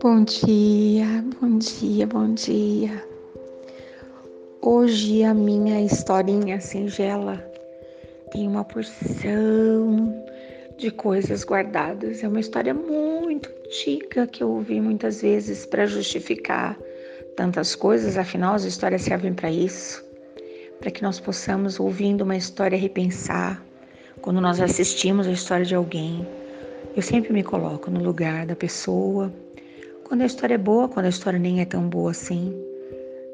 Bom dia, bom dia, bom dia. Hoje a minha historinha singela tem uma porção de coisas guardadas. É uma história muito antiga que eu ouvi muitas vezes para justificar tantas coisas, afinal as histórias servem para isso, para que nós possamos ouvindo uma história repensar quando nós assistimos a história de alguém. Eu sempre me coloco no lugar da pessoa quando a história é boa, quando a história nem é tão boa assim.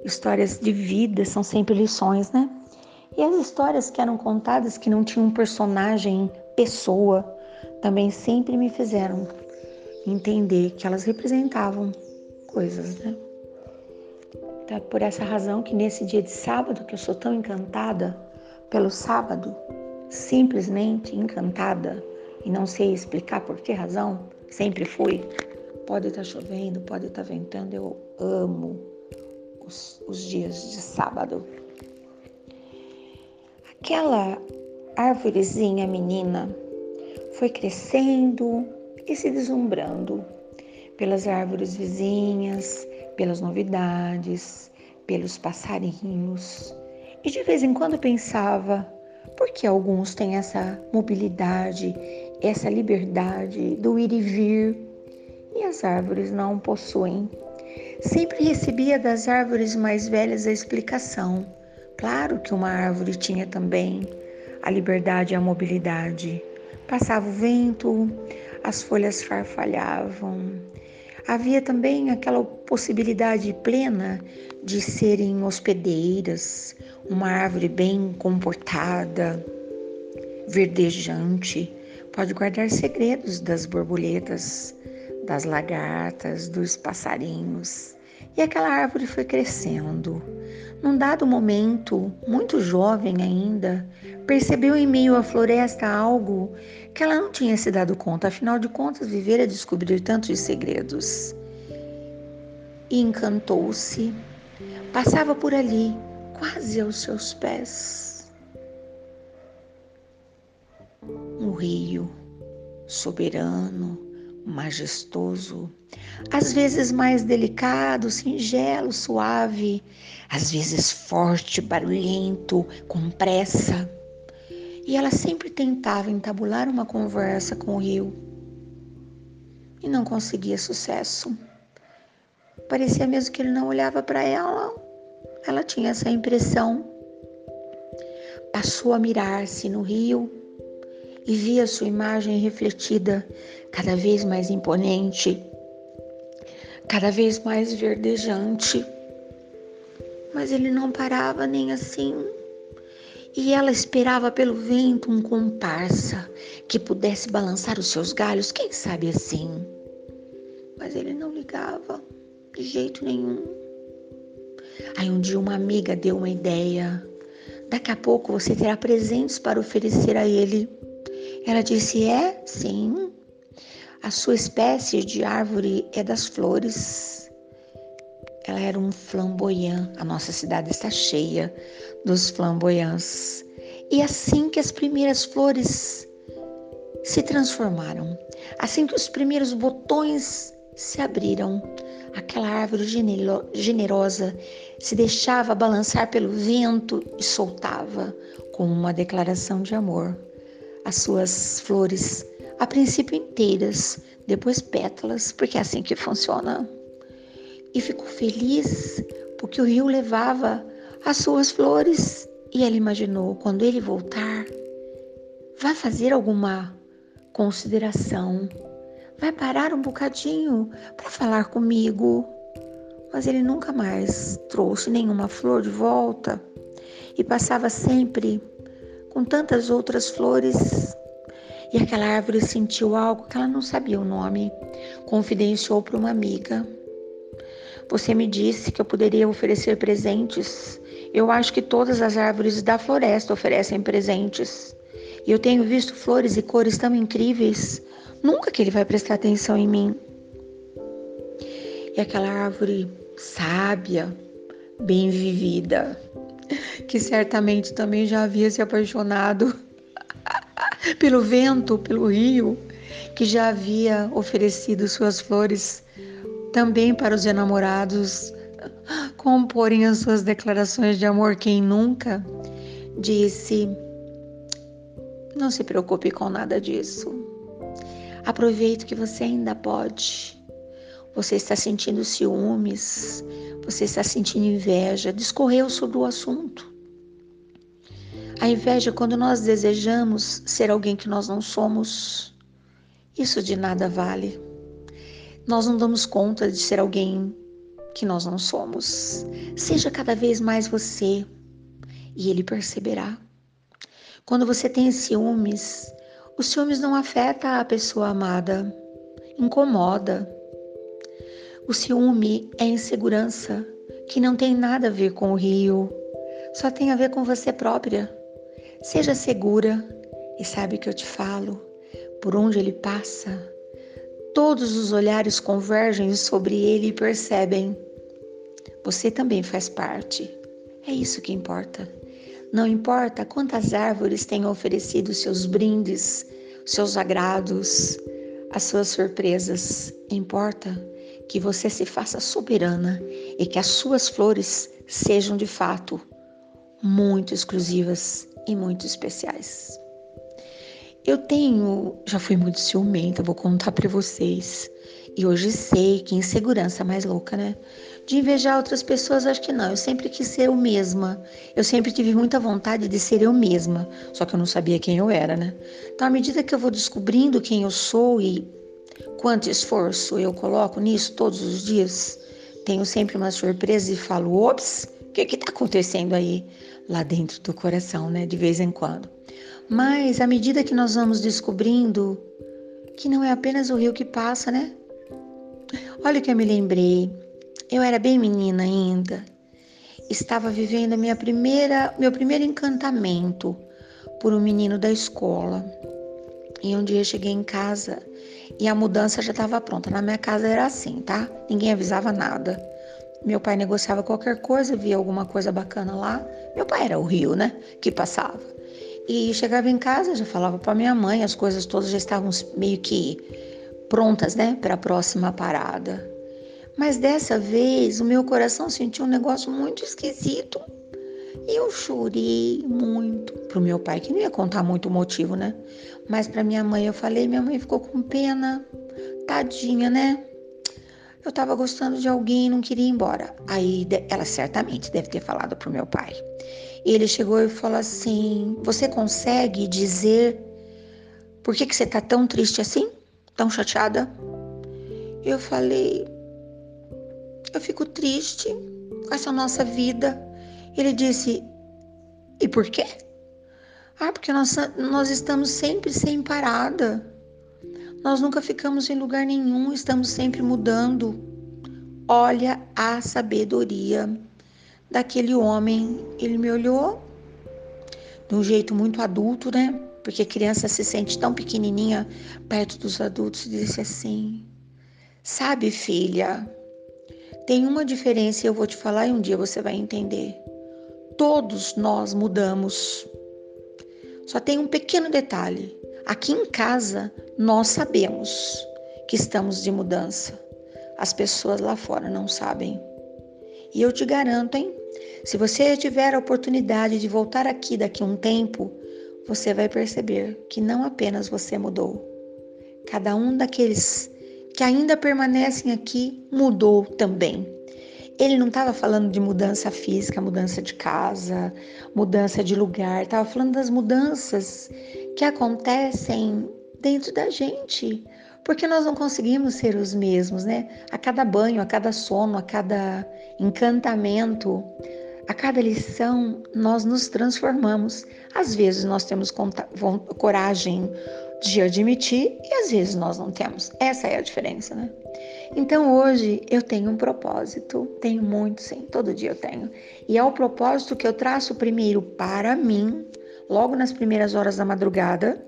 Histórias de vida são sempre lições, né? E as histórias que eram contadas que não tinham um personagem, pessoa, também sempre me fizeram entender que elas representavam coisas, né? Então, é por essa razão que nesse dia de sábado, que eu sou tão encantada pelo sábado, simplesmente encantada, e não sei explicar por que razão, sempre fui, Pode estar tá chovendo, pode estar tá ventando, eu amo os, os dias de sábado. Aquela árvorezinha menina foi crescendo e se deslumbrando pelas árvores vizinhas, pelas novidades, pelos passarinhos. E de vez em quando pensava, por que alguns têm essa mobilidade, essa liberdade do ir e vir e as árvores não possuem. Sempre recebia das árvores mais velhas a explicação. Claro que uma árvore tinha também a liberdade e a mobilidade. Passava o vento, as folhas farfalhavam. Havia também aquela possibilidade plena de serem hospedeiras, uma árvore bem comportada, verdejante, pode guardar segredos das borboletas, das lagartas, dos passarinhos. E aquela árvore foi crescendo. Num dado momento, muito jovem ainda, percebeu em meio à floresta algo que ela não tinha se dado conta, afinal de contas, viver é descobrir tantos segredos. E encantou-se. Passava por ali, quase aos seus pés. Um rio soberano, majestoso, às vezes mais delicado, singelo, suave, às vezes forte, barulhento, com pressa. E ela sempre tentava entabular uma conversa com o rio e não conseguia sucesso. Parecia mesmo que ele não olhava para ela. Ela tinha essa impressão. Passou a mirar-se no rio e via sua imagem refletida cada vez mais imponente, cada vez mais verdejante. Mas ele não parava nem assim. E ela esperava pelo vento um comparsa que pudesse balançar os seus galhos, quem sabe assim. Mas ele não ligava de jeito nenhum. Aí um dia uma amiga deu uma ideia. Daqui a pouco você terá presentes para oferecer a ele. Ela disse: É, sim. A sua espécie de árvore é das flores. Ela era um flamboyant. A nossa cidade está cheia dos flamboyants. E assim que as primeiras flores se transformaram, assim que os primeiros botões se abriram, aquela árvore generosa se deixava balançar pelo vento e soltava com uma declaração de amor as suas flores, a princípio inteiras, depois pétalas, porque é assim que funciona. E ficou feliz porque o rio levava as suas flores e ela imaginou quando ele voltar, vai fazer alguma consideração, vai parar um bocadinho para falar comigo. Mas ele nunca mais trouxe nenhuma flor de volta e passava sempre com tantas outras flores. E aquela árvore sentiu algo que ela não sabia o nome, confidenciou para uma amiga. Você me disse que eu poderia oferecer presentes. Eu acho que todas as árvores da floresta oferecem presentes. E eu tenho visto flores e cores tão incríveis. Nunca que ele vai prestar atenção em mim. E aquela árvore sábia, bem vivida, que certamente também já havia se apaixonado pelo vento, pelo rio, que já havia oferecido suas flores Também para os enamorados comporem as suas declarações de amor, quem nunca disse: Não se preocupe com nada disso. Aproveite que você ainda pode. Você está sentindo ciúmes, você está sentindo inveja. Discorreu sobre o assunto. A inveja é quando nós desejamos ser alguém que nós não somos. Isso de nada vale. Nós não damos conta de ser alguém que nós não somos. Seja cada vez mais você e ele perceberá. Quando você tem ciúmes, os ciúmes não afeta a pessoa amada, incomoda. O ciúme é insegurança que não tem nada a ver com o rio, só tem a ver com você própria. Seja segura e sabe que eu te falo, por onde ele passa, todos os olhares convergem sobre ele e percebem. Você também faz parte. É isso que importa. Não importa quantas árvores tenham oferecido seus brindes, seus agrados, as suas surpresas. Importa que você se faça soberana e que as suas flores sejam de fato muito exclusivas e muito especiais. Eu tenho, já fui muito ciumenta, vou contar para vocês. E hoje sei que insegurança é mais louca, né? De invejar outras pessoas, acho que não. Eu sempre quis ser eu mesma. Eu sempre tive muita vontade de ser eu mesma, só que eu não sabia quem eu era, né? Então, à medida que eu vou descobrindo quem eu sou e quanto esforço eu coloco nisso todos os dias, tenho sempre uma surpresa e falo: ops, o que está acontecendo aí? Lá dentro do coração, né? De vez em quando. Mas à medida que nós vamos descobrindo que não é apenas o rio que passa, né? Olha o que eu me lembrei. Eu era bem menina ainda. Estava vivendo a minha primeira, meu primeiro encantamento por um menino da escola. E um dia eu cheguei em casa e a mudança já estava pronta. Na minha casa era assim, tá? Ninguém avisava nada. Meu pai negociava qualquer coisa, via alguma coisa bacana lá. Meu pai era o rio, né? Que passava. E chegava em casa, já falava para minha mãe, as coisas todas já estavam meio que prontas, né, para a próxima parada. Mas dessa vez o meu coração sentiu um negócio muito esquisito. E eu chorei muito pro meu pai, que não ia contar muito o motivo, né? Mas para minha mãe eu falei, minha mãe ficou com pena. Tadinha, né? Eu estava gostando de alguém e não queria ir embora. Aí ela certamente deve ter falado pro meu pai. Ele chegou e falou assim: Você consegue dizer por que, que você tá tão triste assim? Tão chateada? Eu falei: Eu fico triste com essa nossa vida. Ele disse: E por quê? Ah, porque nós, nós estamos sempre sem parada. Nós nunca ficamos em lugar nenhum, estamos sempre mudando. Olha a sabedoria daquele homem. Ele me olhou de um jeito muito adulto, né? Porque criança se sente tão pequenininha perto dos adultos e disse assim: Sabe, filha, tem uma diferença e eu vou te falar e um dia você vai entender. Todos nós mudamos. Só tem um pequeno detalhe. Aqui em casa, nós sabemos que estamos de mudança. As pessoas lá fora não sabem. E eu te garanto, hein? Se você tiver a oportunidade de voltar aqui daqui a um tempo, você vai perceber que não apenas você mudou. Cada um daqueles que ainda permanecem aqui mudou também. Ele não estava falando de mudança física, mudança de casa, mudança de lugar, estava falando das mudanças que acontecem dentro da gente, porque nós não conseguimos ser os mesmos, né? A cada banho, a cada sono, a cada encantamento, a cada lição, nós nos transformamos. Às vezes nós temos coragem de admitir e às vezes nós não temos. Essa é a diferença, né? Então hoje eu tenho um propósito, tenho muito sim, todo dia eu tenho. E é o propósito que eu traço primeiro para mim, logo nas primeiras horas da madrugada,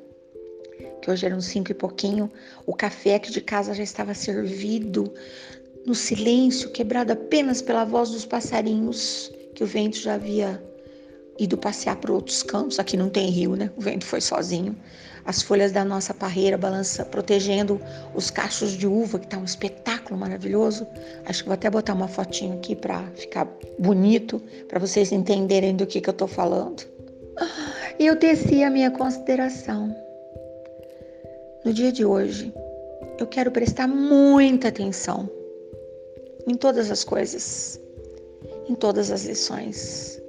que hoje eram cinco e pouquinho, o café aqui de casa já estava servido, no silêncio, quebrado apenas pela voz dos passarinhos, que o vento já havia ido passear por outros cantos. Aqui não tem rio, né? O vento foi sozinho. As folhas da nossa parreira balança, protegendo os cachos de uva, que tá um espetáculo maravilhoso. Acho que vou até botar uma fotinho aqui para ficar bonito, para vocês entenderem do que, que eu estou falando. E eu teci a minha consideração. No dia de hoje, eu quero prestar muita atenção em todas as coisas, em todas as lições.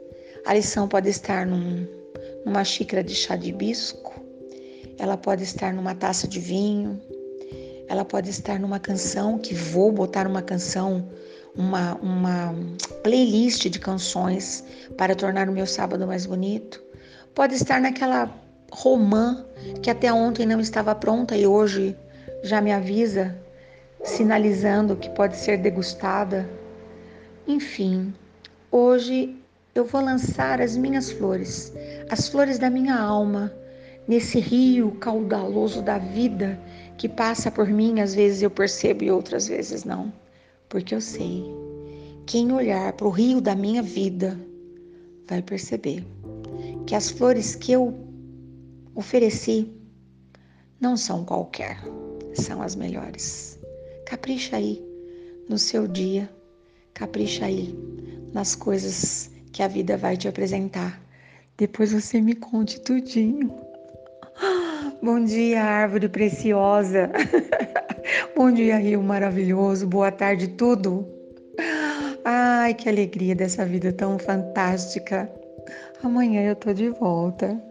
A lição pode estar num, numa xícara de chá de hibisco, ela pode estar numa taça de vinho, ela pode estar numa canção que vou botar uma canção, uma, uma playlist de canções para tornar o meu sábado mais bonito. Pode estar naquela romã que até ontem não estava pronta e hoje já me avisa, sinalizando que pode ser degustada. Enfim, hoje eu vou lançar as minhas flores, as flores da minha alma, nesse rio caudaloso da vida que passa por mim, às vezes eu percebo e outras vezes não, porque eu sei. Quem olhar para o rio da minha vida vai perceber que as flores que eu ofereci não são qualquer, são as melhores. Capricha aí no seu dia, capricha aí nas coisas que a vida vai te apresentar. Depois você me conte tudinho. Bom dia, árvore preciosa. Bom dia, rio maravilhoso. Boa tarde, tudo. Ai, que alegria dessa vida tão fantástica. Amanhã eu tô de volta.